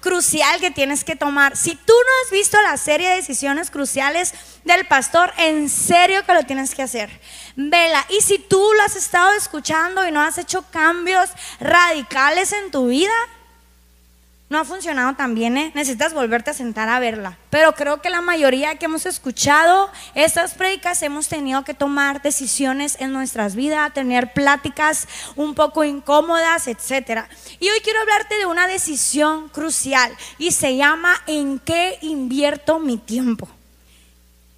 crucial que tienes que tomar. Si tú no has visto la serie de decisiones cruciales del pastor, en serio que lo tienes que hacer. Vela. Y si tú lo has estado escuchando y no has hecho cambios radicales en tu vida, no ha funcionado tan bien, ¿eh? necesitas volverte a sentar a verla. Pero creo que la mayoría que hemos escuchado estas predicas hemos tenido que tomar decisiones en nuestras vidas, tener pláticas un poco incómodas, etc. Y hoy quiero hablarte de una decisión crucial y se llama ¿en qué invierto mi tiempo?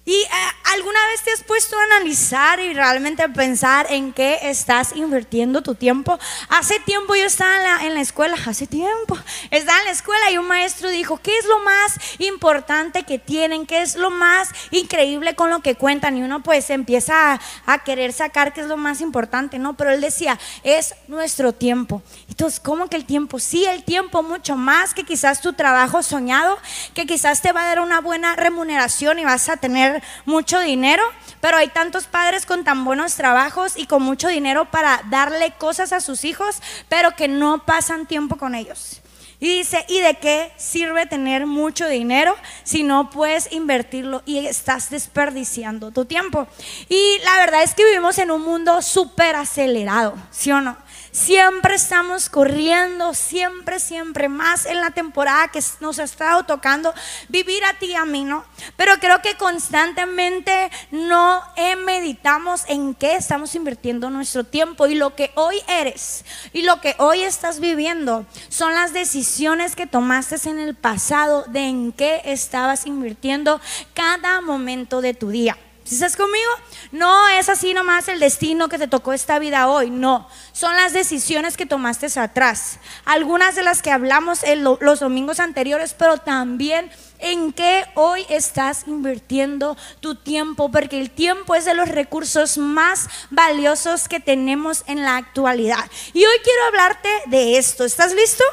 ¿Y eh, alguna vez te has puesto a analizar y realmente a pensar en qué estás invirtiendo tu tiempo? Hace tiempo yo estaba en la, escuela, hace tiempo, estaba en la escuela y un maestro dijo, ¿qué es lo más importante que tienen? ¿Qué es lo más increíble con lo que cuentan? Y uno pues empieza a, a querer sacar qué es lo más importante, ¿no? Pero él decía, es nuestro tiempo. Entonces, ¿cómo que el tiempo? Sí, el tiempo mucho más que quizás tu trabajo soñado, que quizás te va a dar una buena remuneración y vas a tener mucho dinero, pero hay tantos padres con tan buenos trabajos y con mucho dinero para darle cosas a sus hijos, pero que no pasan tiempo con ellos. Y dice, ¿y de qué sirve tener mucho dinero si no puedes invertirlo y estás desperdiciando tu tiempo? Y la verdad es que vivimos en un mundo súper acelerado, ¿sí o no? Siempre estamos corriendo, siempre, siempre, más en la temporada que nos ha estado tocando vivir a ti y a mí, ¿no? Pero creo que constantemente no meditamos en qué estamos invirtiendo nuestro tiempo y lo que hoy eres y lo que hoy estás viviendo son las decisiones que tomaste en el pasado de en qué estabas invirtiendo cada momento de tu día. ¿Si estás conmigo? No es así nomás el destino que te tocó esta vida hoy, no. Son las decisiones que tomaste atrás. Algunas de las que hablamos en los domingos anteriores, pero también en qué hoy estás invirtiendo tu tiempo, porque el tiempo es de los recursos más valiosos que tenemos en la actualidad. Y hoy quiero hablarte de esto. ¿Estás listo?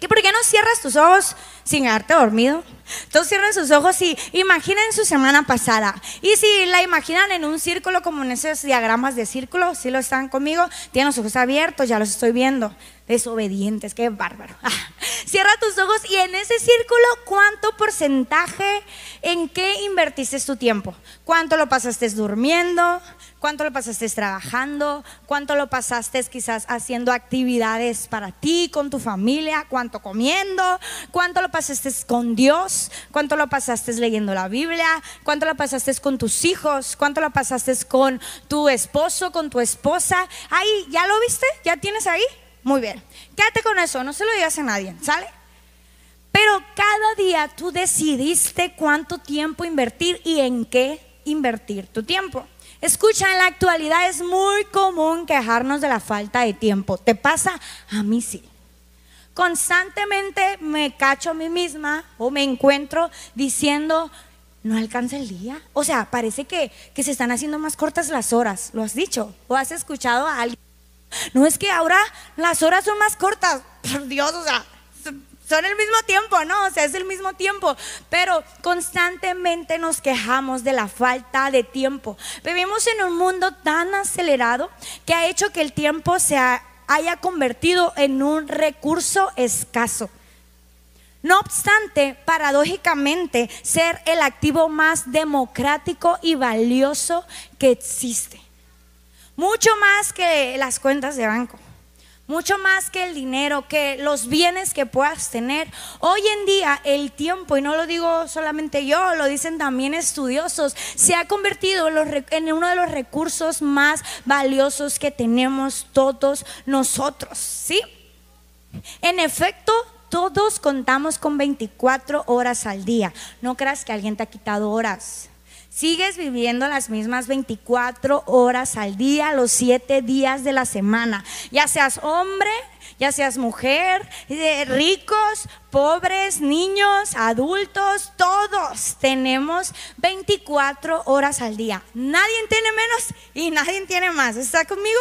¿Por qué no cierras tus ojos sin haberte dormido? Todos cierran sus ojos y imaginen su semana pasada. Y si la imaginan en un círculo como en esos diagramas de círculo, si lo están conmigo, tienen los ojos abiertos, ya los estoy viendo. Desobedientes, qué bárbaro. Cierra tus ojos y en ese círculo, ¿cuánto porcentaje en qué invertiste tu tiempo? ¿Cuánto lo pasaste durmiendo? ¿Cuánto lo pasaste trabajando? ¿Cuánto lo pasaste quizás haciendo actividades para ti, con tu familia? ¿Cuánto comiendo? ¿Cuánto lo pasaste con Dios? ¿Cuánto lo pasaste leyendo la Biblia? ¿Cuánto lo pasaste con tus hijos? ¿Cuánto lo pasaste con tu esposo, con tu esposa? Ahí, ¿ya lo viste? ¿Ya tienes ahí? Muy bien. Quédate con eso, no se lo digas a nadie, ¿sale? Pero cada día tú decidiste cuánto tiempo invertir y en qué invertir tu tiempo. Escucha, en la actualidad es muy común quejarnos de la falta de tiempo. ¿Te pasa? A mí sí. Constantemente me cacho a mí misma o me encuentro diciendo, no alcanza el día. O sea, parece que, que se están haciendo más cortas las horas. ¿Lo has dicho? ¿O has escuchado a alguien? No es que ahora las horas son más cortas. Por Dios, o sea, son el mismo tiempo, ¿no? O sea, es el mismo tiempo, pero constantemente nos quejamos de la falta de tiempo. Vivimos en un mundo tan acelerado que ha hecho que el tiempo se haya convertido en un recurso escaso. No obstante, paradójicamente, ser el activo más democrático y valioso que existe. Mucho más que las cuentas de banco mucho más que el dinero, que los bienes que puedas tener. Hoy en día el tiempo, y no lo digo solamente yo, lo dicen también estudiosos, se ha convertido en, uno de los recursos más valiosos que tenemos todos nosotros, ¿sí? En efecto, todos contamos con 24 horas al día. No creas que alguien te ha quitado horas. Sigues viviendo las mismas 24 horas al día, los 7 días de la semana. Ya seas hombre, ya seas mujer, eh, ricos, pobres, niños, adultos, todos tenemos 24 horas al día. Nadie tiene menos y nadie tiene más. ¿Está conmigo?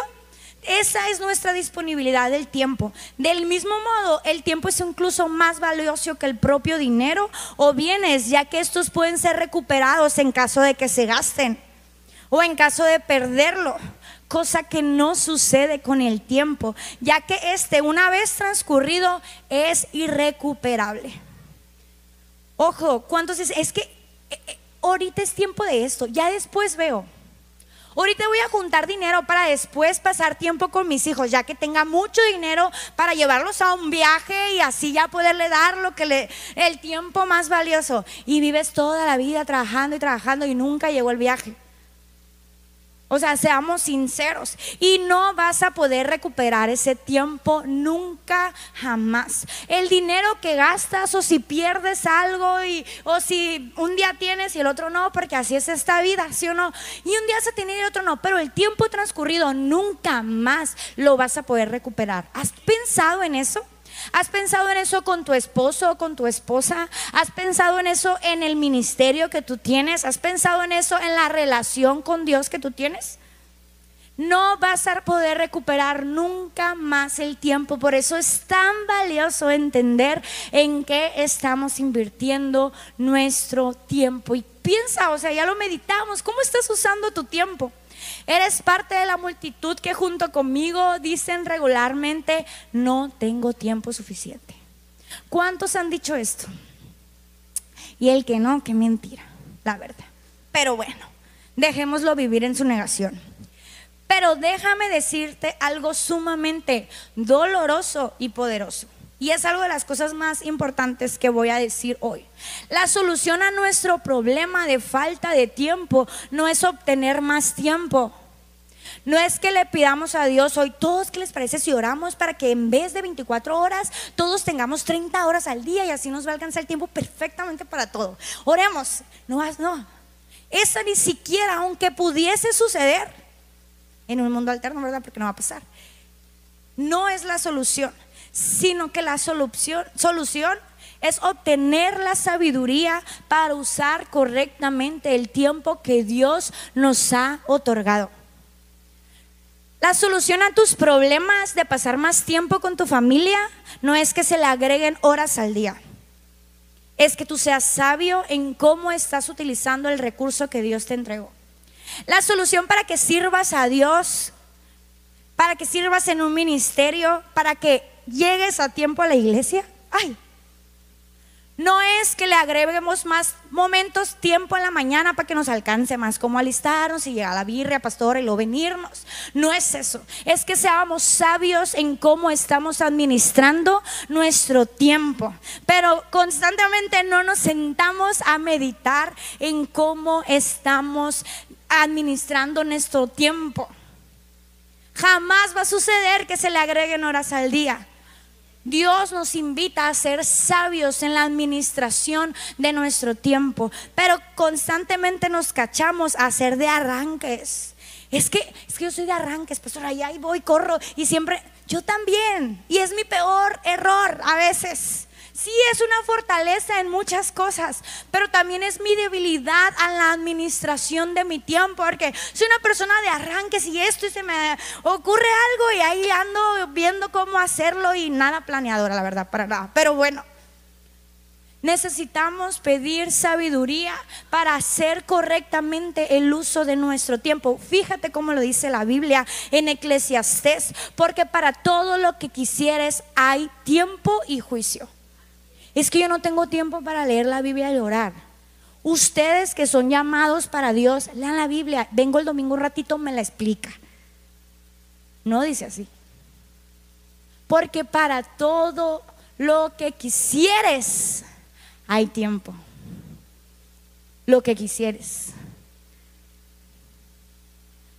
Esa es nuestra disponibilidad del tiempo. Del mismo modo, el tiempo es incluso más valioso que el propio dinero o bienes, ya que estos pueden ser recuperados en caso de que se gasten o en caso de perderlo. cosa que no sucede con el tiempo, ya que este una vez transcurrido es irrecuperable. Ojo, ¿cuántos es? Es que eh, eh, ahorita es tiempo de esto, ya después veo. Ahorita voy a juntar dinero para después pasar tiempo con mis hijos, ya que tenga mucho dinero para llevarlos a un viaje y así ya poderle dar lo que le el tiempo más valioso. Y vives toda la vida trabajando y trabajando y nunca llegó el viaje. O sea, seamos sinceros. Y no vas a poder recuperar ese tiempo nunca, jamás. El dinero que gastas o si pierdes algo y, o si un día tienes y el otro no, porque así es esta vida, ¿sí o no? Y un día se tiene y el otro no, pero el tiempo transcurrido nunca más lo vas a poder recuperar. ¿Has pensado en eso? ¿Has pensado en eso con tu esposo o con tu esposa? ¿Has pensado en eso en el ministerio que tú tienes? ¿Has pensado en eso en la relación con Dios que tú tienes? No vas a poder recuperar nunca más el tiempo. Por eso es tan valioso entender en qué estamos invirtiendo nuestro tiempo. Y piensa, o sea, ya lo meditamos, ¿cómo estás usando tu tiempo? Eres parte de la multitud que junto conmigo dicen regularmente, no tengo tiempo suficiente. ¿Cuántos han dicho esto? Y el que no, que mentira, la verdad. Pero bueno, dejémoslo vivir en su negación. Pero déjame decirte algo sumamente doloroso y poderoso. Y es algo de las cosas más importantes que voy a decir hoy. La solución a nuestro problema de falta de tiempo no es obtener más tiempo. No es que le pidamos a Dios hoy, todos, ¿qué les parece si oramos para que en vez de 24 horas, todos tengamos 30 horas al día y así nos va a alcanzar el tiempo perfectamente para todo? Oremos. No, no. Esa ni siquiera, aunque pudiese suceder en un mundo alterno, ¿verdad? Porque no va a pasar. No es la solución sino que la solución, solución es obtener la sabiduría para usar correctamente el tiempo que Dios nos ha otorgado. La solución a tus problemas de pasar más tiempo con tu familia no es que se le agreguen horas al día. Es que tú seas sabio en cómo estás utilizando el recurso que Dios te entregó. La solución para que sirvas a Dios, para que sirvas en un ministerio, para que llegues a tiempo a la iglesia, ay, no es que le agreguemos más momentos, tiempo en la mañana para que nos alcance más, como alistarnos y llegar a la birria, pastora, y lo venirnos. No es eso. Es que seamos sabios en cómo estamos administrando nuestro tiempo. Pero constantemente no nos sentamos a meditar en cómo estamos administrando nuestro tiempo. Jamás va a suceder que se le agreguen horas al día. Dios nos invita a ser sabios en la administración de nuestro tiempo, pero constantemente nos cachamos a hacer de arranques. Es que, es que yo soy de arranques, pastor, allá voy, corro y siempre, yo también. Y es mi peor error a veces. Sí es una fortaleza en muchas cosas, pero también es mi debilidad a la administración de mi tiempo, porque soy una persona de arranques y esto y se me ocurre algo y ahí ando viendo cómo hacerlo y nada planeadora, la verdad, para nada. Pero bueno, necesitamos pedir sabiduría para hacer correctamente el uso de nuestro tiempo. Fíjate cómo lo dice la Biblia en Eclesiastés, porque para todo lo que quisieres hay tiempo y juicio. Es que yo no tengo tiempo para leer la Biblia y orar. Ustedes que son llamados para Dios, lean la Biblia. Vengo el domingo un ratito, me la explica. No dice así. Porque para todo lo que quisieres hay tiempo. Lo que quisieres.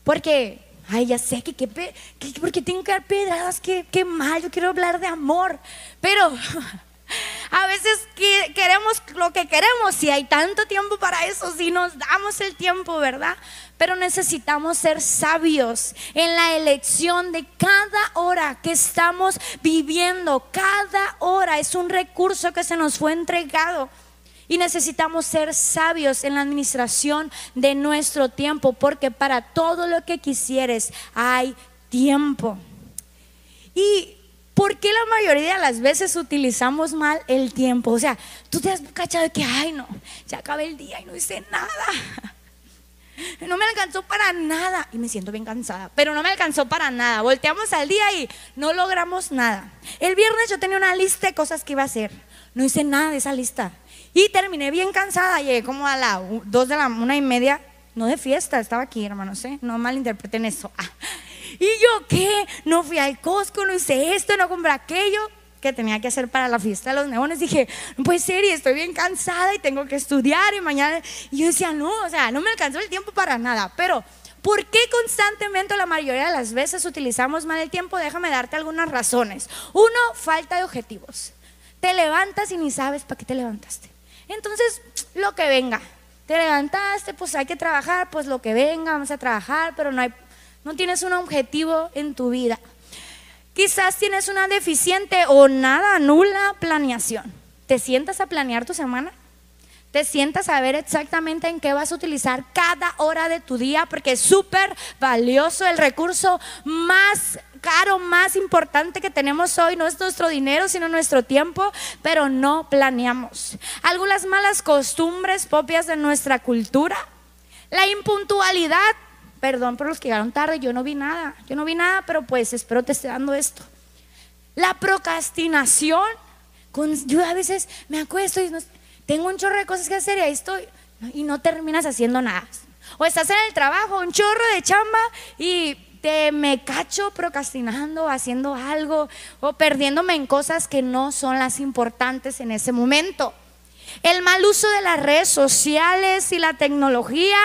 Porque, ay, ya sé que, porque tengo que dar pedradas, que, que mal, yo quiero hablar de amor. Pero A veces queremos lo que queremos, si hay tanto tiempo para eso, si nos damos el tiempo, ¿verdad? Pero necesitamos ser sabios en la elección de cada hora que estamos viviendo. Cada hora es un recurso que se nos fue entregado. Y necesitamos ser sabios en la administración de nuestro tiempo, porque para todo lo que quisieres hay tiempo. Y ¿Por qué la mayoría de las veces utilizamos mal el tiempo? O sea, tú te has cachado de que, ay no, ya acabé el día y no hice nada. No me alcanzó para nada. Y me siento bien cansada. Pero no me alcanzó para nada. Volteamos al día y no logramos nada. El viernes yo tenía una lista de cosas que iba a hacer. No hice nada de esa lista. Y terminé bien cansada. Llegué como a las dos de la una y media. No de fiesta, estaba aquí, hermanos. ¿eh? No malinterpreten eso. Ah. ¿Y yo qué? No fui al Costco, no hice esto, no compré aquello que tenía que hacer para la fiesta de los neones. Dije, no puede ser, y estoy bien cansada y tengo que estudiar y mañana. Y yo decía, no, o sea, no me alcanzó el tiempo para nada. Pero, ¿por qué constantemente la mayoría de las veces utilizamos mal el tiempo? Déjame darte algunas razones. Uno, falta de objetivos. Te levantas y ni sabes para qué te levantaste. Entonces, lo que venga. Te levantaste, pues hay que trabajar, pues lo que venga, vamos a trabajar, pero no hay, no tienes un objetivo en tu vida. Quizás tienes una deficiente o nada, nula planeación. ¿Te sientas a planear tu semana? ¿Te sientas a ver exactamente en qué vas a utilizar cada hora de tu día? Porque es súper valioso el recurso más caro, más importante que tenemos hoy. No es nuestro dinero, sino nuestro tiempo, pero no planeamos. Algunas malas costumbres propias de nuestra cultura. La impuntualidad Perdón por los que llegaron tarde, yo no vi nada. Yo no vi nada, pero pues espero te esté dando esto. La procrastinación. Yo a veces me acuesto y tengo un chorro de cosas que hacer y ahí estoy. Y no terminas haciendo nada. O estás en el trabajo, un chorro de chamba y te me cacho procrastinando, haciendo algo o perdiéndome en cosas que no son las importantes en ese momento. El mal uso de las redes sociales y la tecnología,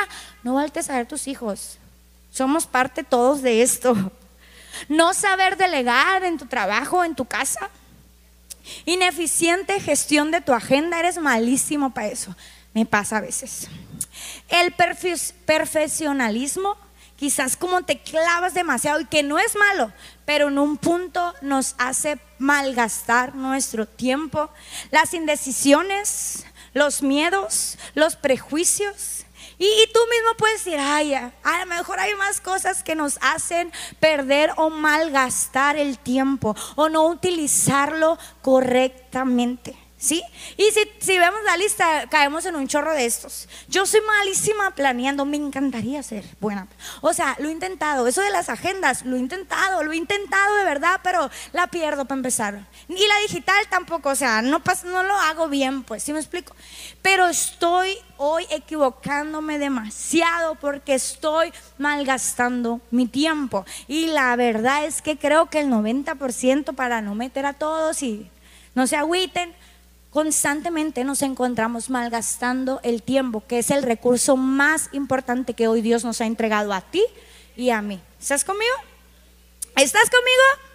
no valtes a ver tus hijos. Somos parte todos de esto. No saber delegar en tu trabajo, en tu casa. Ineficiente gestión de tu agenda, eres malísimo para eso. Me pasa a veces. El perfeccionalismo, quizás como te clavas demasiado y que no es malo, pero en un punto nos hace malgastar nuestro tiempo. Las indecisiones, los miedos, los prejuicios y, tú mismo puedes decir, ay, a lo mejor hay más cosas que nos hacen perder o malgastar el tiempo o no utilizarlo correctamente. ¿Sí? Y si, si, vemos la lista, caemos en un chorro de estos. Yo soy malísima planeando, me encantaría ser buena. O sea, lo he intentado. Eso de las agendas, lo he intentado, lo he intentado de verdad, pero la pierdo para empezar. Y la digital tampoco, o sea, no, no lo hago bien, pues, ¿sí me explico? Pero estoy hoy equivocándome demasiado porque estoy malgastando mi tiempo. Y la verdad es que creo que el 90% para no meter a todos y no se agüiten Constantemente nos encontramos malgastando el tiempo, que es el recurso más importante que hoy Dios nos ha entregado a ti y a mí. ¿Estás conmigo? ¿Estás conmigo?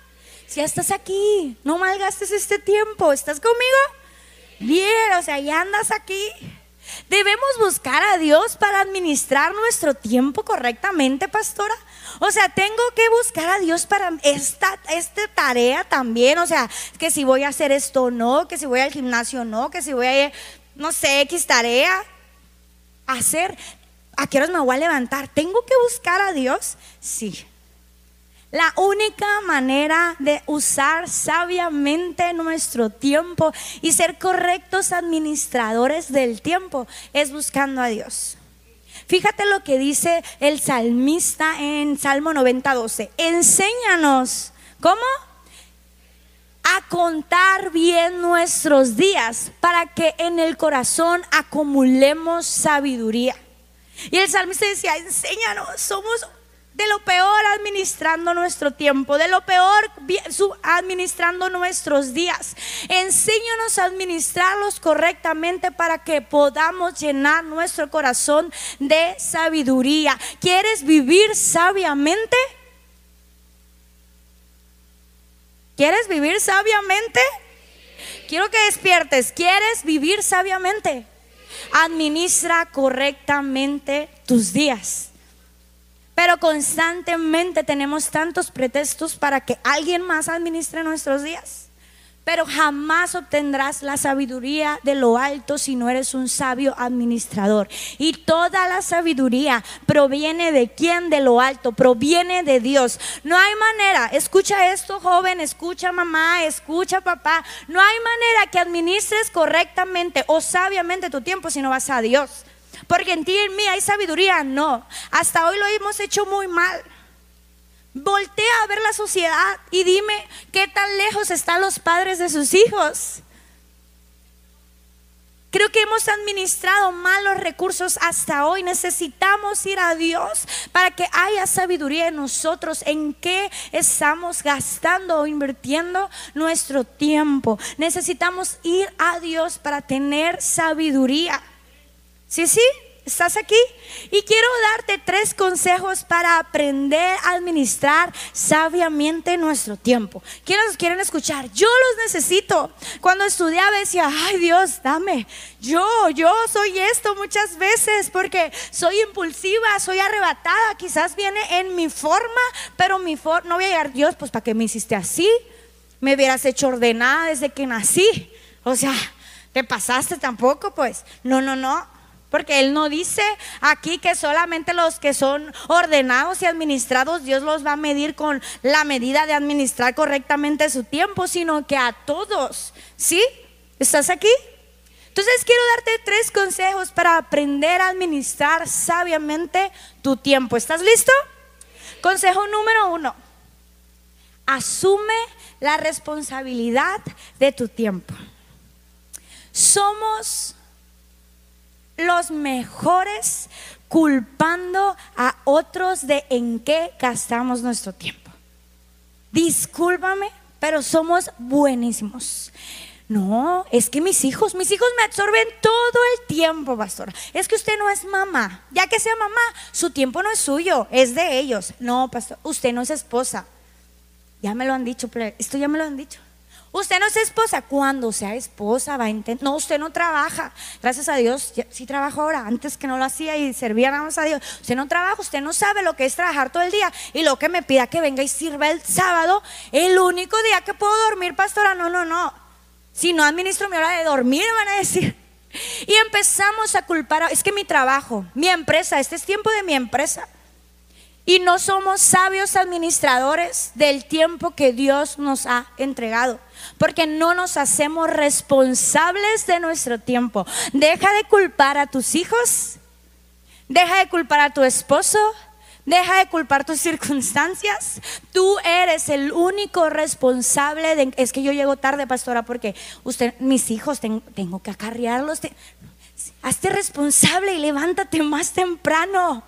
Si ya estás aquí, no malgastes este tiempo. ¿Estás conmigo? Bien, o sea, ya andas aquí. Debemos buscar a Dios para administrar nuestro tiempo correctamente, pastora. O sea, tengo que buscar a Dios para esta, tarea también. O sea, que si voy a hacer esto no, que si voy al gimnasio no, que si voy a, no sé, X tarea. Hacer, ¿a qué horas me voy a levantar? ¿Tengo que buscar a Dios? Sí. La única manera de usar sabiamente nuestro tiempo y ser correctos administradores del tiempo es buscando a Dios. Fíjate lo que dice el salmista en Salmo 90, 12. Enséñanos, ¿cómo? A contar bien nuestros días para que en el corazón acumulemos sabiduría. Y el salmista decía, enséñanos, somos de lo peor administrando nuestro tiempo, de lo peor administrando nuestros días. Enséñanos a administrarlos correctamente para que podamos llenar nuestro corazón de sabiduría. ¿Quieres vivir sabiamente? ¿Quieres vivir sabiamente? Quiero que despiertes. ¿Quieres vivir sabiamente? Administra correctamente tus días. Pero constantemente tenemos tantos pretextos para que alguien más administre nuestros días. Pero jamás obtendrás la sabiduría de lo alto si no eres un sabio administrador. Y toda la sabiduría proviene de quién? De lo alto, proviene de Dios. No hay manera, escucha esto joven, escucha mamá, escucha papá. No hay manera que administres correctamente o sabiamente tu tiempo si no vas a Dios. Porque en ti y en mí hay sabiduría. No, hasta hoy lo hemos hecho muy mal. Voltea a ver la sociedad y dime qué tan lejos están los padres de sus hijos. Creo que hemos administrado mal los recursos hasta hoy. Necesitamos ir a Dios para que haya sabiduría en nosotros en qué estamos gastando o invirtiendo nuestro tiempo. Necesitamos ir a Dios para tener sabiduría. ¿Sí, sí? ¿Estás aquí? Y quiero darte tres consejos para aprender a administrar sabiamente nuestro tiempo. ¿Quiénes quieren escuchar? Yo los necesito. Cuando estudiaba decía, ay Dios, dame. Yo, yo soy esto muchas veces porque soy impulsiva, soy arrebatada. Quizás viene en mi forma, pero mi forma, no voy a llegar, Dios, pues ¿para qué me hiciste así? Me hubieras hecho ordenada desde que nací. O sea, ¿te pasaste tampoco? Pues no, no, no. Porque Él no dice aquí que solamente los que son ordenados y administrados, Dios los va a medir con la medida de administrar correctamente su tiempo, sino que a todos. ¿Sí? ¿Estás aquí? Entonces quiero darte tres consejos para aprender a administrar sabiamente tu tiempo. ¿Estás listo? Consejo número uno. Asume la responsabilidad de tu tiempo. Somos los mejores culpando a otros de en qué gastamos nuestro tiempo. Discúlpame, pero somos buenísimos. No, es que mis hijos, mis hijos me absorben todo el tiempo, pastor. Es que usted no es mamá. Ya que sea mamá, su tiempo no es suyo, es de ellos. No, pastor, usted no es esposa. Ya me lo han dicho, esto ya me lo han dicho. Usted no es esposa. Cuando sea esposa va a intentar. No, usted no trabaja. Gracias a Dios, sí trabajo ahora. Antes que no lo hacía y servía nada más a Dios. Usted no trabaja, usted no sabe lo que es trabajar todo el día. Y lo que me pida que venga y sirva el sábado, el único día que puedo dormir, pastora. No, no, no. Si no administro mi hora de dormir, van a decir. Y empezamos a culpar. es que mi trabajo, mi empresa, este es tiempo de mi empresa. Y no somos sabios administradores del tiempo que Dios nos ha entregado porque no nos hacemos responsables de nuestro tiempo. Deja de culpar a tus hijos, deja de culpar a tu esposo, deja de culpar tus circunstancias. Tú eres el único responsable de... Es que yo llego tarde, pastora, porque usted, mis hijos, tengo que acarrearlos. hazte responsable y levántate más temprano.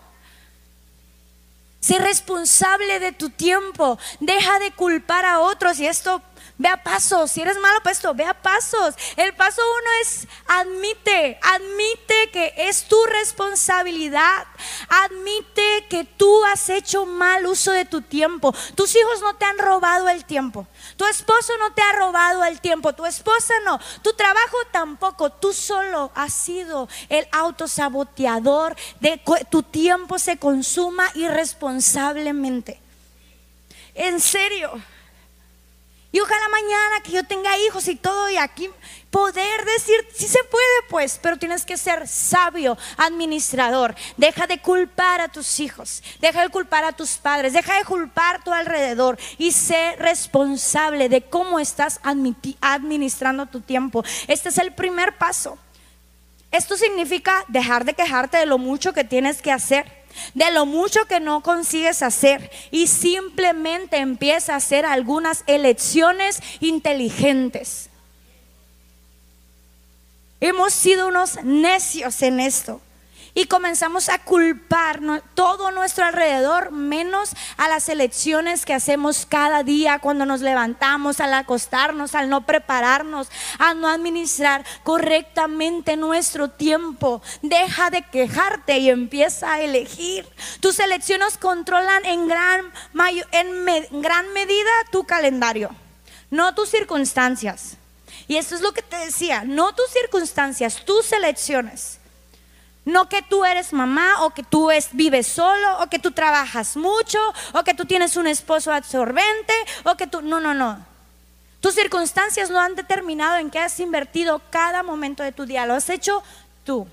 Sé responsable de tu tiempo. Deja de culpar a otros. Y esto Ve a pasos. Si eres malo para esto, ve a pasos. El paso uno es admite, admite que es tu responsabilidad. Admite que tú has hecho mal uso de tu tiempo. Tus hijos no te han robado el tiempo. Tu esposo no te ha robado el tiempo. Tu esposa no. Tu trabajo tampoco. Tú solo has sido el autosaboteador de tu tiempo se consuma irresponsablemente. En serio. Y ojalá mañana que yo tenga hijos y todo y aquí poder decir, sí se puede pues, pero tienes que ser sabio, administrador. Deja de culpar a tus hijos, deja de culpar a tus padres, deja de culpar a tu alrededor y sé responsable de cómo estás administrando tu tiempo. Este es el primer paso. Esto significa dejar de quejarte de lo mucho que tienes que hacer de lo mucho que no consigues hacer y simplemente empieza a hacer algunas elecciones inteligentes. Hemos sido unos necios en esto y comenzamos a culpar todo nuestro alrededor, menos a las elecciones que hacemos cada día cuando nos levantamos, al acostarnos, al no prepararnos, a no administrar correctamente nuestro tiempo. Deja de quejarte y empieza a elegir. Tus elecciones controlan en gran, en gran medida tu calendario, no tus circunstancias. Y esto es lo que te decía, no tus circunstancias, tus elecciones. No que tú eres mamá o que tú vives solo o que tú trabajas mucho o que tú tienes un esposo absorbente o que tú... No, no, no. Tus circunstancias no han determinado en qué has invertido cada momento de tu día. Lo has hecho tú.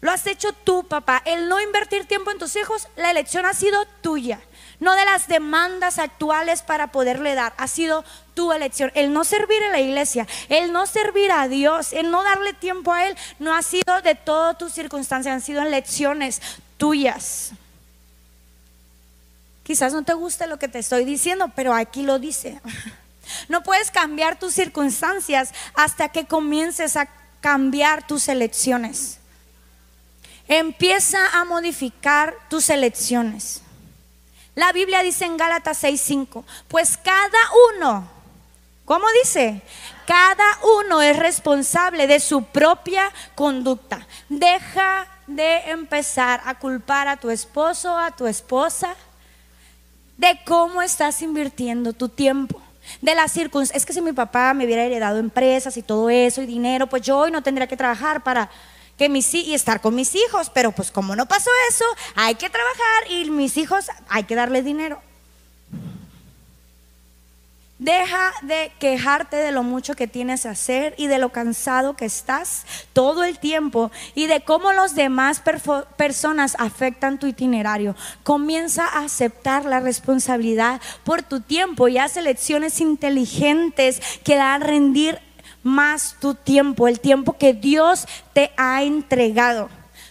Lo has hecho tú, papá. El no invertir tiempo en tus hijos, la elección ha sido tuya. No de las demandas actuales para poderle dar. Ha sido tu elección. El no servir en la iglesia, el no servir a Dios, el no darle tiempo a Él, no ha sido de todas tus circunstancias, han sido elecciones tuyas. Quizás no te guste lo que te estoy diciendo, pero aquí lo dice. No puedes cambiar tus circunstancias hasta que comiences a cambiar tus elecciones. Empieza a modificar tus elecciones. La Biblia dice en Gálatas 6:5, pues cada uno, ¿cómo dice? Cada uno es responsable de su propia conducta. Deja de empezar a culpar a tu esposo, a tu esposa, de cómo estás invirtiendo tu tiempo de las circunstancias. Es que si mi papá me hubiera heredado empresas y todo eso y dinero, pues yo hoy no tendría que trabajar para que mis y estar con mis hijos, pero pues como no pasó eso, hay que trabajar y mis hijos hay que darles dinero. Deja de quejarte de lo mucho que tienes que hacer y de lo cansado que estás todo el tiempo y de cómo los demás personas afectan tu itinerario. Comienza a aceptar la responsabilidad por tu tiempo y haz elecciones inteligentes que dan rendir más tu tiempo, el tiempo que Dios te ha entregado.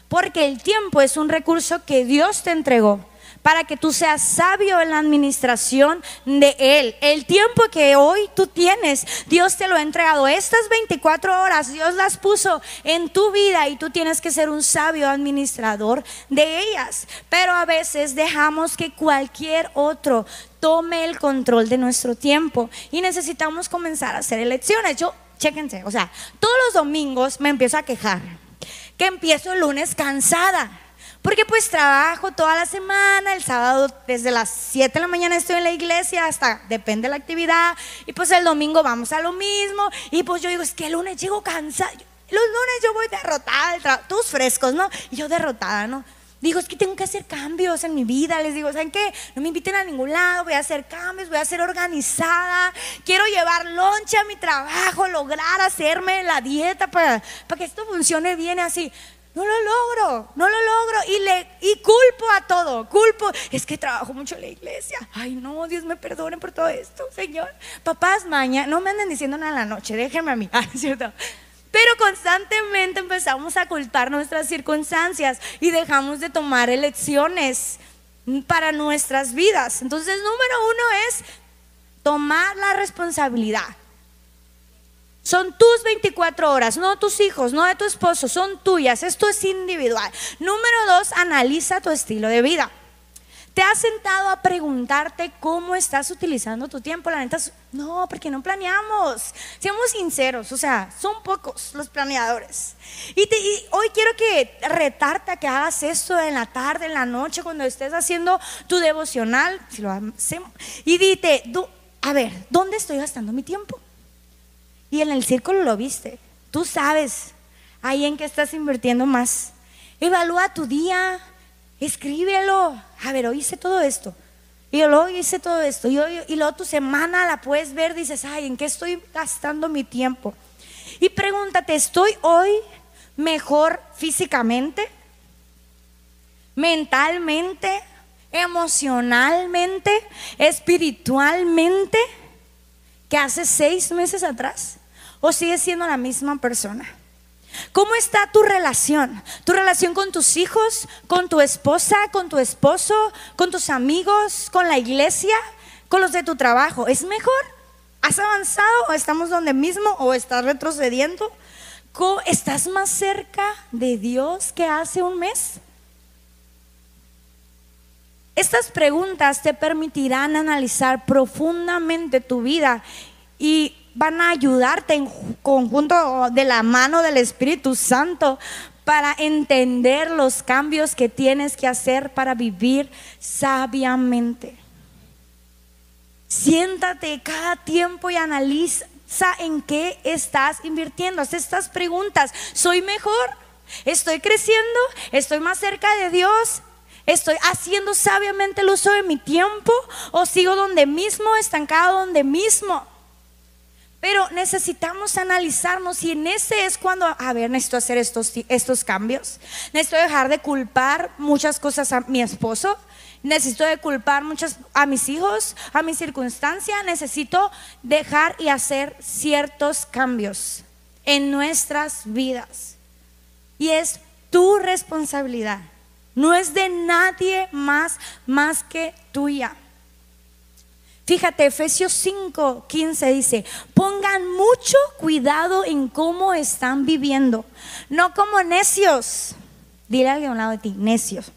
Porque el tiempo es un recurso que Dios te entregó para que tú seas sabio en la administración de Él. El tiempo que hoy tú tienes, Dios te lo ha entregado. Estas 24 horas, Dios las puso en tu vida y tú tienes que ser un sabio administrador de ellas. Pero a veces dejamos que cualquier otro tome el control de nuestro tiempo y necesitamos comenzar a hacer elecciones. Yo, chéquense, o sea, todos los domingos me empiezo a quejar que empiezo el lunes cansada porque pues trabajo toda la semana, el sábado desde las 7 de la mañana estoy en la iglesia hasta, depende de la actividad, y pues el domingo vamos a lo mismo, y pues yo digo, es que el lunes llego cansada, los lunes yo voy derrotada, todos frescos, ¿no? Y yo derrotada, ¿no? Digo, es que tengo que hacer cambios en mi vida. Les digo, ¿saben qué? No me inviten a ningún lado, voy a hacer cambios, voy a ser organizada. Quiero llevar lonche a mi trabajo, lograr hacerme la dieta para, para que esto funcione bien así. No lo logro, no lo logro y le y culpo a todo, culpo, es que trabajo mucho en la iglesia. Ay, no, Dios me perdone por todo esto, Señor. Papás, mañana, no me anden diciendo nada en la noche, déjenme a mí, ah, ¿cierto? Pero constantemente empezamos a culpar nuestras circunstancias y dejamos de tomar elecciones para nuestras vidas. Entonces, número uno es tomar la responsabilidad. Son tus 24 horas, no tus hijos, no de tu esposo, son tuyas. Esto es individual. Número dos, analiza tu estilo de vida. ¿Te has sentado a preguntarte cómo estás utilizando tu tiempo? La neta, no, porque no planeamos. Seamos sinceros, o sea, son pocos los planeadores. Y, hoy quiero que retarte a que hagas esto en la tarde, en la noche, cuando estés haciendo tu devocional. Si lo hacemos, y dite, a ver, ¿dónde estoy gastando mi tiempo? Y en el círculo lo viste. Tú sabes ahí en qué estás invirtiendo más. Evalúa tu día, escríbelo. A ver, hoy hice todo esto. Y luego hice todo esto. Y, y luego tu semana la puedes ver, dices, ay, ¿en qué estoy gastando mi tiempo? Y pregúntate, ¿estoy hoy mejor físicamente? ¿Mentalmente? ¿Emocionalmente? ¿Espiritualmente? que hace seis meses atrás? ¿O sigues siendo la misma persona? ¿Cómo está tu relación? ¿Tu relación con tus hijos, con tu esposa, con tu esposo, con tus amigos, con la iglesia, con los de tu trabajo? ¿Es mejor? ¿Has avanzado o estamos donde mismo o estás retrocediendo? ¿Estás más cerca de Dios que hace un mes? Estas preguntas te permitirán analizar profundamente tu vida y van a ayudarte en conjunto de la mano del Espíritu Santo para entender los cambios que tienes que hacer para vivir sabiamente. Siéntate cada tiempo y analiza en qué estás invirtiendo. Haz estas preguntas. ¿Soy mejor? ¿Estoy creciendo? ¿Estoy más cerca de Dios? ¿Estoy haciendo sabiamente el uso de mi tiempo o sigo donde mismo, estancado donde mismo? Pero necesitamos analizarnos y en ese es cuando, a ver, necesito hacer estos, estos cambios. Necesito dejar de culpar muchas cosas a mi esposo. Necesito de culpar muchas a mis hijos, a mi circunstancia. Necesito dejar y hacer ciertos cambios en nuestras vidas. Y es tu responsabilidad. No es de nadie más más que tuya. Fíjate, Efesios 5, 15 dice, pongan mucho cuidado en cómo están viviendo, no como necios. Dile a alguien a un lado de ti, necios.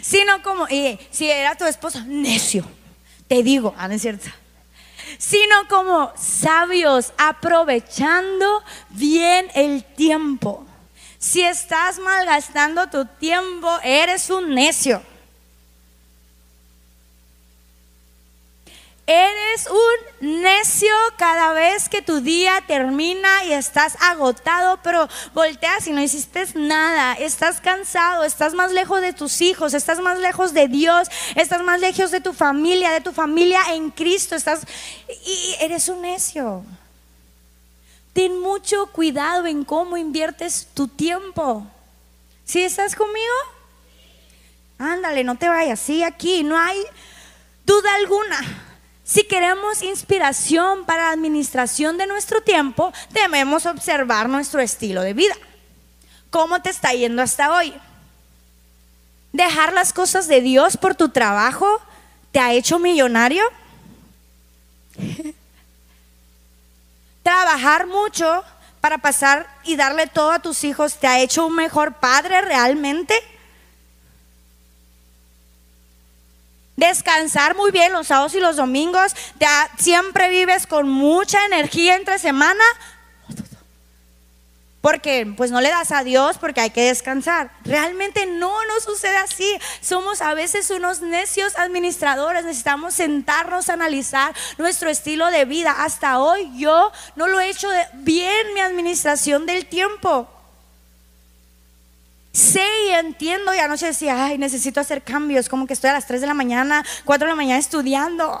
Sino como, si era tu esposo, necio, te digo, ah, no es cierto. Sino como sabios, aprovechando bien el tiempo. Si estás malgastando tu tiempo, eres un necio. Eres un necio cada vez que tu día termina y estás agotado, pero volteas y no hiciste nada. Estás cansado, estás más lejos de tus hijos, estás más lejos de Dios, estás más lejos de tu familia, de tu familia en Cristo. Estás y eres un necio. Ten mucho cuidado en cómo inviertes tu tiempo. ¿Sí estás conmigo? Ándale, no te vayas. Sí, aquí no hay duda alguna si queremos inspiración para la administración de nuestro tiempo, debemos observar nuestro estilo de vida. ¿Cómo te está yendo hasta hoy? ¿Dejar las cosas de Dios por tu trabajo te ha hecho millonario? ¿Trabajar mucho para pasar y darle todo a tus hijos te ha hecho un mejor padre realmente? Descansar muy bien los sábados y los domingos, siempre vives con mucha energía entre semana, porque pues no le das a Dios porque hay que descansar. Realmente no nos sucede así. Somos a veces unos necios administradores. Necesitamos sentarnos a analizar nuestro estilo de vida. Hasta hoy yo no lo he hecho bien mi administración del tiempo sé y entiendo y anoche decía, ay, necesito hacer cambios, como que estoy a las 3 de la mañana, 4 de la mañana estudiando.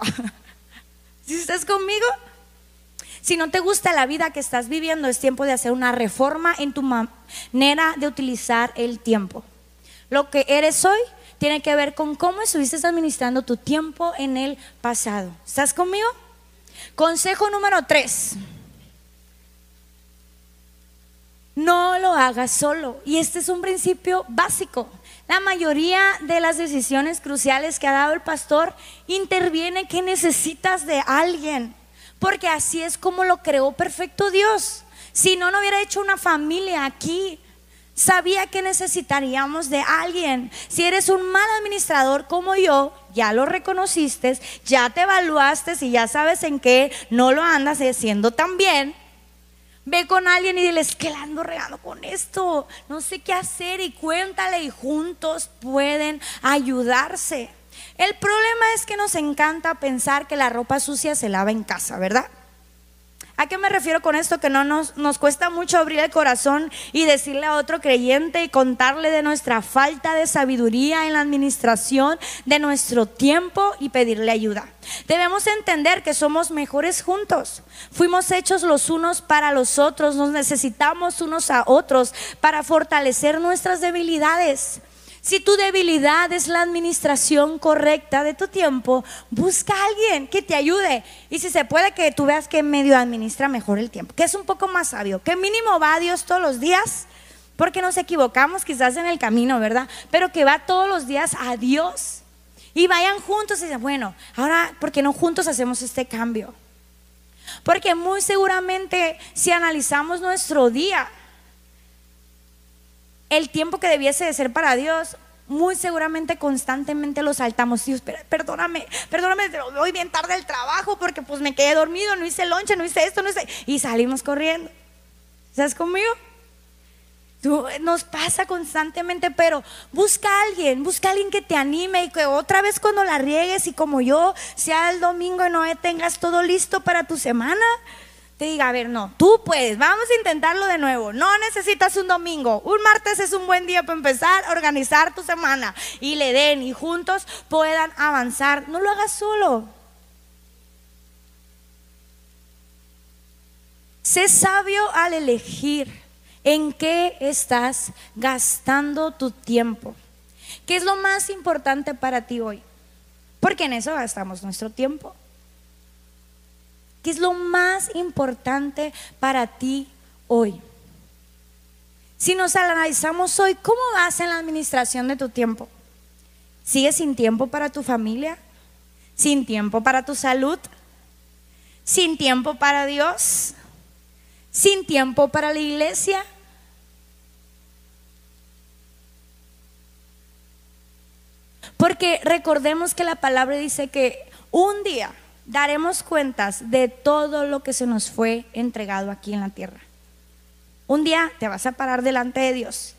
¿Si estás conmigo? Si no te gusta la vida que estás viviendo, es tiempo de hacer una reforma en tu manera de utilizar el tiempo. Lo que eres hoy tiene que ver con cómo estuviste administrando tu tiempo en el pasado. ¿Estás conmigo? Consejo número 3. No lo hagas solo. Y este es un principio básico. La mayoría de las decisiones cruciales que ha dado el pastor interviene que necesitas de alguien, porque así es como lo creó perfecto Dios. Si no, no hubiera hecho una familia aquí. Sabía que necesitaríamos de alguien. Si eres un mal administrador como yo, ya lo reconociste, ya te evaluaste y ya sabes en qué no lo andas haciendo tan bien Ve con alguien y diles que la ando regando con esto, no sé qué hacer y cuéntale y juntos pueden ayudarse. El problema es que nos encanta pensar que la ropa sucia se lava en casa, ¿verdad? ¿A qué me refiero con esto? Que no nos, cuesta mucho abrir el corazón y decirle a otro creyente y contarle de nuestra falta de sabiduría en la administración de nuestro tiempo y pedirle ayuda. Debemos entender que somos mejores juntos. Fuimos hechos los unos para los otros. Nos necesitamos unos a otros para fortalecer nuestras debilidades. Si tu debilidad es la administración correcta de tu tiempo, busca a alguien que te ayude. Y si se puede que tú veas que medio administra mejor el tiempo, que es un poco más sabio, que mínimo va a Dios todos los días, porque nos equivocamos quizás en el camino, ¿verdad? Pero que va todos los días a Dios. Y vayan juntos y dicen, bueno, ahora, ¿por qué no juntos hacemos este cambio? Porque muy seguramente si analizamos nuestro día, el tiempo que debiese de ser para Dios, muy seguramente constantemente lo saltamos. Dios, perdóname, perdóname, voy bien tarde al trabajo porque pues me quedé dormido, no hice lonche, no hice esto, no hice... Y salimos corriendo. ¿Estás conmigo? nos pasa constantemente, pero busca a alguien, busca a alguien que te anime y que otra vez cuando la riegues y como yo, sea el domingo y no tengas todo listo para tu semana, te diga, a ver, no, tú puedes, vamos a intentarlo de nuevo. No necesitas un domingo, un martes es un buen día para empezar a organizar tu semana y le den y juntos puedan avanzar. No lo hagas solo. Sé sabio al elegir en qué estás gastando tu tiempo. ¿Qué es lo más importante para ti hoy? Porque en eso gastamos nuestro tiempo. ¿Qué es lo más importante para ti hoy? Si nos analizamos hoy, ¿cómo vas en la administración de tu tiempo? ¿Sigues sin tiempo para tu familia? ¿Sin tiempo para tu salud? ¿Sin tiempo para Dios? ¿Sin tiempo para la iglesia? Porque recordemos que la palabra dice que un día daremos cuentas de todo lo que se nos fue entregado aquí en la tierra. Un día te vas a parar delante de Dios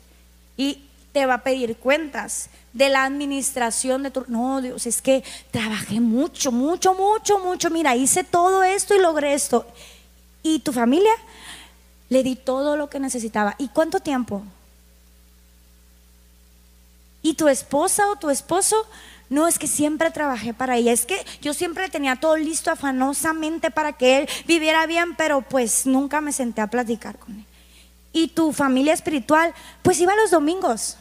y te va a pedir cuentas de la administración de tu... No, Dios, es que trabajé mucho, mucho, mucho, mucho. Mira, hice todo esto y logré esto. ¿Y tu familia? Le di todo lo que necesitaba. ¿Y cuánto tiempo? ¿Y tu esposa o tu esposo? No, es que siempre trabajé para ella. Es que yo siempre tenía todo listo afanosamente para que él viviera bien, pero pues nunca me senté a platicar con él y tu familia espiritual, pues iba los domingos.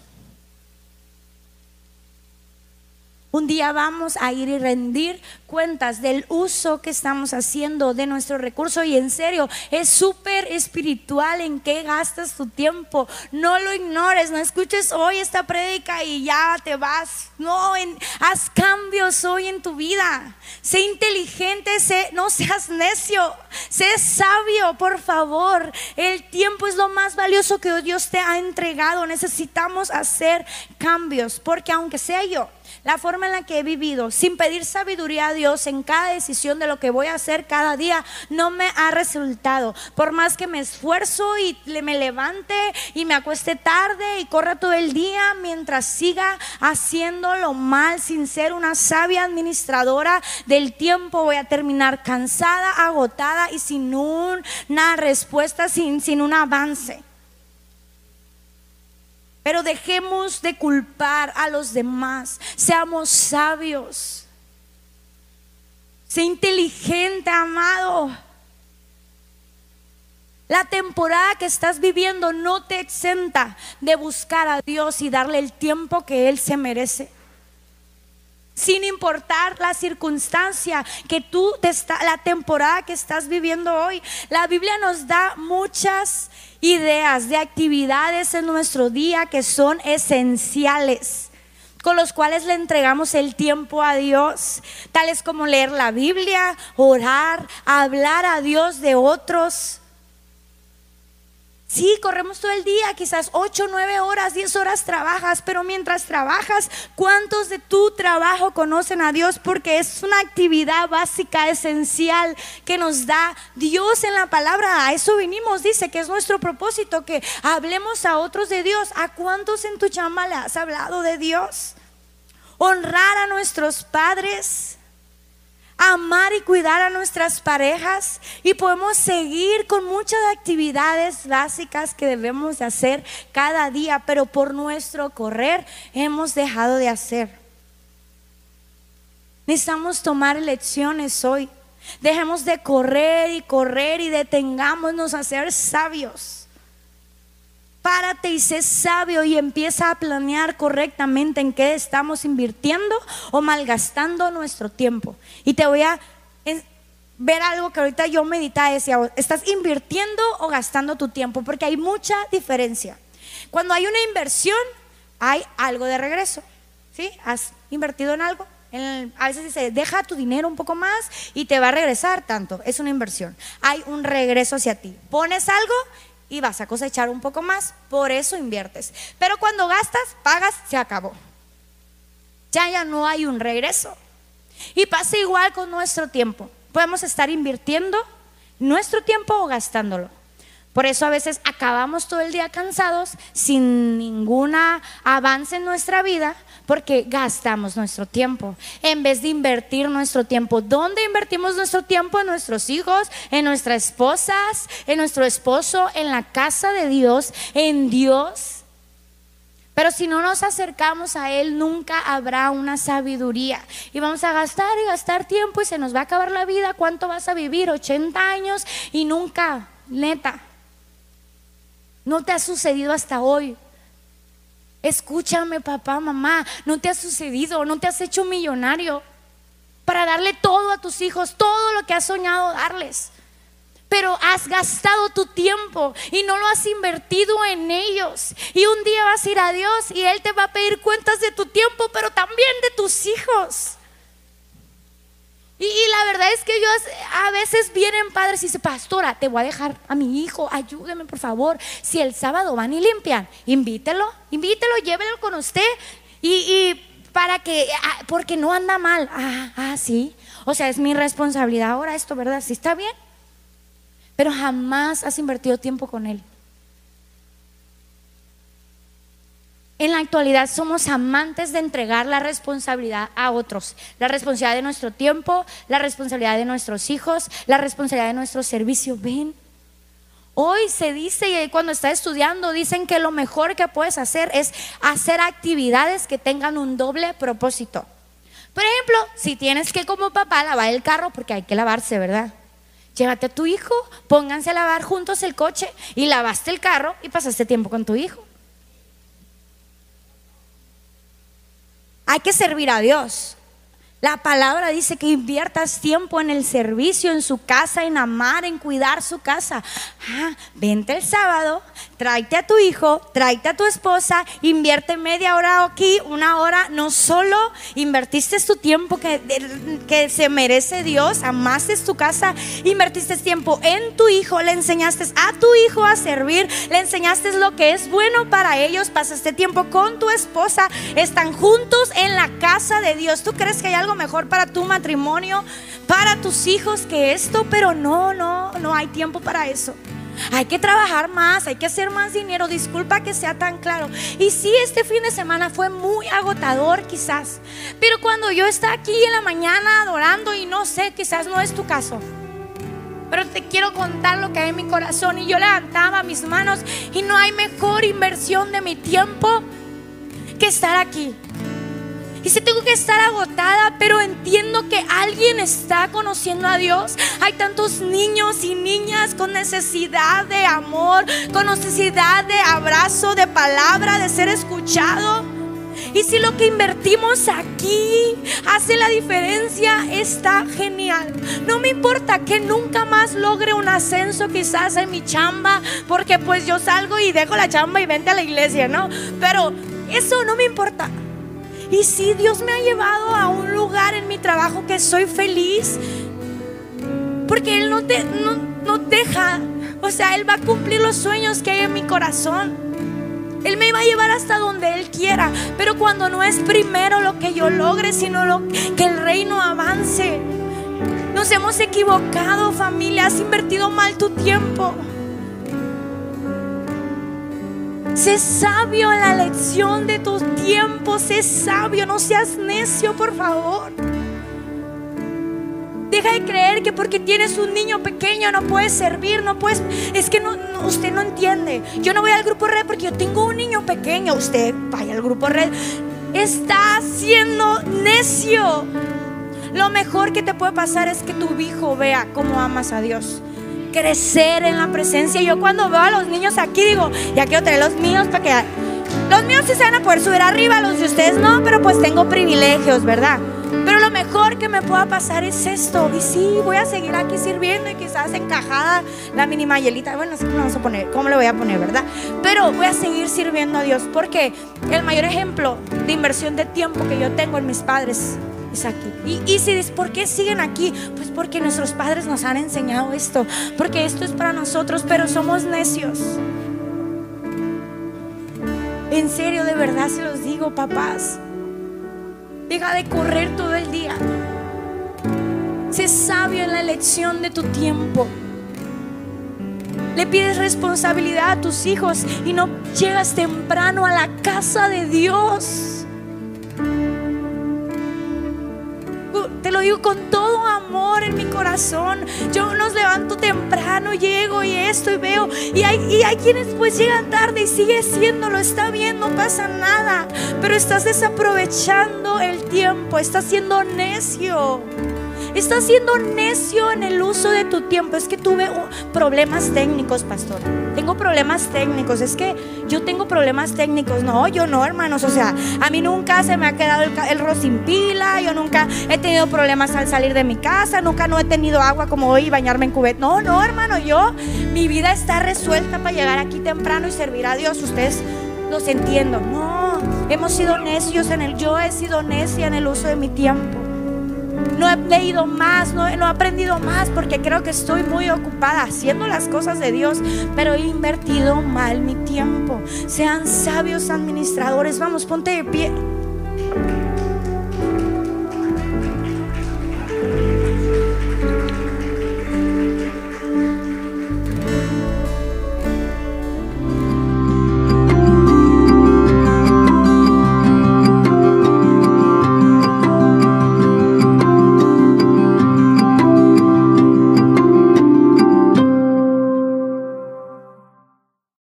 Un día vamos a ir y rendir cuentas del uso que estamos haciendo de nuestro recurso y en serio, es súper espiritual en qué gastas tu tiempo. No lo ignores, no escuches hoy esta prédica y ya te vas. No, haz cambios hoy en tu vida. Sé inteligente, sé, no seas necio, sé sabio, por favor. El tiempo es lo más valioso que Dios te ha entregado. Necesitamos hacer cambios porque aunque sea yo, la forma en la que he vivido, sin pedir sabiduría a Dios en cada decisión de lo que voy a hacer cada día, no me ha resultado. Por más que me esfuerzo y me levante y me acueste tarde y corra todo el día mientras siga haciendo lo mal sin ser una sabia administradora del tiempo, voy a terminar cansada, agotada y sin una respuesta, sin, sin un avance. Pero dejemos de culpar a los demás. Seamos sabios. Sé inteligente, amado. La temporada que estás viviendo no te exenta de buscar a Dios y darle el tiempo que Él se merece sin importar la circunstancia que tú, la temporada que estás viviendo hoy. La Biblia nos da muchas ideas de actividades en nuestro día que son esenciales con los cuales le entregamos el tiempo a Dios, tales como leer la Biblia, orar, hablar a Dios de otros, Sí, corremos todo el día, quizás 8, 9 horas, 10 horas trabajas, pero mientras trabajas, ¿cuántos de tu trabajo conocen a Dios? Porque es una actividad básica, esencial, que nos da Dios en la palabra. A eso vinimos, dice que es nuestro propósito, que hablemos a otros de Dios. ¿A cuántos en tu chamba le has hablado de Dios? Honrar a nuestros padres amar y cuidar a nuestras parejas y podemos seguir con muchas actividades básicas que debemos de hacer cada día, pero por nuestro correr hemos dejado de hacer. Necesitamos tomar elecciones hoy. Dejemos de correr y correr y detengámonos a ser sabios párate y sé sabio y empieza a planear correctamente en qué estamos invirtiendo o malgastando nuestro tiempo. Y te voy a ver algo que ahorita yo meditaba, decía, ¿estás invirtiendo o gastando tu tiempo? Porque hay mucha diferencia. Cuando hay una inversión, hay algo de regreso. ¿Sí? ¿Has invertido en algo? a veces dice, deja tu dinero un poco más y te va a regresar tanto. Es una inversión. Hay un regreso hacia ti. Pones algo y vas a cosechar un poco más, por eso inviertes. Pero cuando gastas, pagas, se acabó. Ya ya no hay un regreso. Y pasa igual con nuestro tiempo. Podemos estar invirtiendo nuestro tiempo o gastándolo. Por eso a veces acabamos todo el día cansados sin ningún avance en nuestra vida porque gastamos nuestro tiempo en vez de invertir nuestro tiempo. ¿Dónde invertimos nuestro tiempo? En nuestros hijos, en nuestras esposas, en nuestro esposo, en la casa de Dios, en Dios. Pero si no nos acercamos a Él, nunca habrá una sabiduría. Y vamos a gastar y gastar tiempo y se nos va a acabar la vida. ¿Cuánto vas a vivir? 80 años y nunca neta. No te ha sucedido hasta hoy. Escúchame, papá, mamá, no te ha sucedido, no te has hecho millonario para darle todo a tus hijos, todo lo que has soñado darles. Pero has gastado tu tiempo y no lo has invertido en ellos. Y un día vas a ir a Dios y Él te va a pedir cuentas de tu tiempo, pero también de tus hijos. Y, la verdad es que yo a veces vienen padres y dicen, pastora, te voy a dejar a mi hijo, ayúdeme por favor. Si el sábado van y limpian, invítelo, invítelo, llévelo con usted. Y, para que, ah, porque no anda mal. Ah, ah, sí. O sea, es mi responsabilidad ahora esto, ¿verdad? Sí está bien. Pero jamás has invertido tiempo con él. En la actualidad somos amantes de entregar la responsabilidad a otros, la responsabilidad de nuestro tiempo, la responsabilidad de nuestros hijos, la responsabilidad de nuestro servicio. Ven, hoy se dice, y cuando estás estudiando, dicen que lo mejor que puedes hacer es hacer actividades que tengan un doble propósito. Por ejemplo, si tienes que como papá lavar el carro, porque hay que lavarse, ¿verdad? Llévate a tu hijo, pónganse a lavar juntos el coche y lavaste el carro y pasaste tiempo con tu hijo. Hay que servir a Dios. La palabra dice que inviertas tiempo en el servicio, en su casa, en amar, en cuidar su casa. Ah, vente el sábado, tráete a tu hijo, tráete a tu esposa, invierte media hora aquí, una hora, no solo invertiste tu tiempo que, que se merece Dios, amaste tu casa, invertiste tiempo en tu hijo, le enseñaste a tu hijo a servir, le enseñaste lo que es bueno para ellos, pasaste tiempo con tu esposa, están juntos en la casa de Dios. ¿Tú crees que hay algo mejor para tu matrimonio, para tus hijos que esto? Pero no, no, no hay tiempo para eso. Hay que trabajar más, hay que hacer más dinero. Disculpa que sea tan claro. Y sí, este fin de semana fue muy agotador quizás. Pero cuando yo estaba aquí en la mañana adorando y no sé, quizás no es tu caso. Pero te quiero contar lo que hay en mi corazón. Y yo levantaba mis manos y no hay mejor inversión de mi tiempo que estar aquí. Si tengo que estar agotada, pero entiendo que alguien está conociendo a Dios. Hay tantos niños y niñas con necesidad de amor, con necesidad de abrazo, de palabra, de ser escuchado. Y si lo que invertimos aquí hace la diferencia, está genial. No me importa que nunca más logre un ascenso quizás en mi chamba, porque pues yo salgo y dejo la chamba y vente a la iglesia, ¿no? Pero eso no me importa. Y si Dios me ha llevado a un lugar en mi trabajo que soy feliz, porque Él no, te, no, deja, o sea, Él va a cumplir los sueños que hay en mi corazón. Él me va a llevar hasta donde Él quiera, pero cuando no es primero lo que yo logre, sino lo, que el reino avance. Nos hemos equivocado familia, has invertido mal tu tiempo. Sé sabio en la lección de tus tiempos. Sé sabio, no seas necio, por favor. Deja de creer que porque tienes un niño pequeño no puedes servir, no puedes. Es que no, usted no entiende. Yo no voy al grupo red porque yo tengo un niño pequeño. Usted vaya al grupo red. Está siendo necio. Lo mejor que te puede pasar es que tu hijo vea cómo amas a Dios crecer en la presencia. Yo cuando veo a los niños aquí digo, ya quiero tener los míos para que... Los míos sí se van a poder subir arriba, los de ustedes no, pero pues tengo privilegios, ¿verdad? Pero lo mejor que me pueda pasar es esto. Y sí, voy a seguir aquí sirviendo y quizás encajada la mini mayelita. Bueno, no sé cómo vamos cómo le voy a poner, ¿verdad? Pero voy a seguir sirviendo a Dios porque el mayor ejemplo de inversión de tiempo que yo tengo en mis padres Y, y si dices, ¿por qué siguen aquí? Pues porque nuestros padres nos han enseñado esto, porque esto es para nosotros, pero somos necios. En serio, de verdad se los digo, papás. Deja de correr todo el día. Sé sabio en la elección de tu tiempo. Le pides responsabilidad a tus hijos y no llegas temprano a la casa de Dios. Te lo digo con todo amor en mi corazón. Yo nos levanto temprano, llego y esto y veo. Y hay, y hay quienes pues llegan tarde y sigue siéndolo. Está bien, no pasa nada. Pero estás desaprovechando el tiempo. Estás siendo necio. Estás siendo necio en el uso de tu tiempo. Es que tuve problemas técnicos, pastor. Tengo problemas técnicos. Es que yo tengo problemas técnicos. No, yo no, hermanos. O sea, a mí nunca se me ha quedado el, el sin pila. Yo nunca he tenido problemas al salir de mi casa. Nunca no he tenido agua como hoy y bañarme en cubet. No, no, hermano. Yo, mi vida está resuelta para llegar aquí temprano y servir a Dios. Ustedes los entiendo. No, hemos sido necios en el, yo he sido necia en el uso de mi tiempo. No he leído más, no, no, he aprendido más porque creo que estoy muy ocupada haciendo las cosas de Dios, pero he invertido mal mi tiempo. Sean sabios administradores. Vamos, ponte de pie.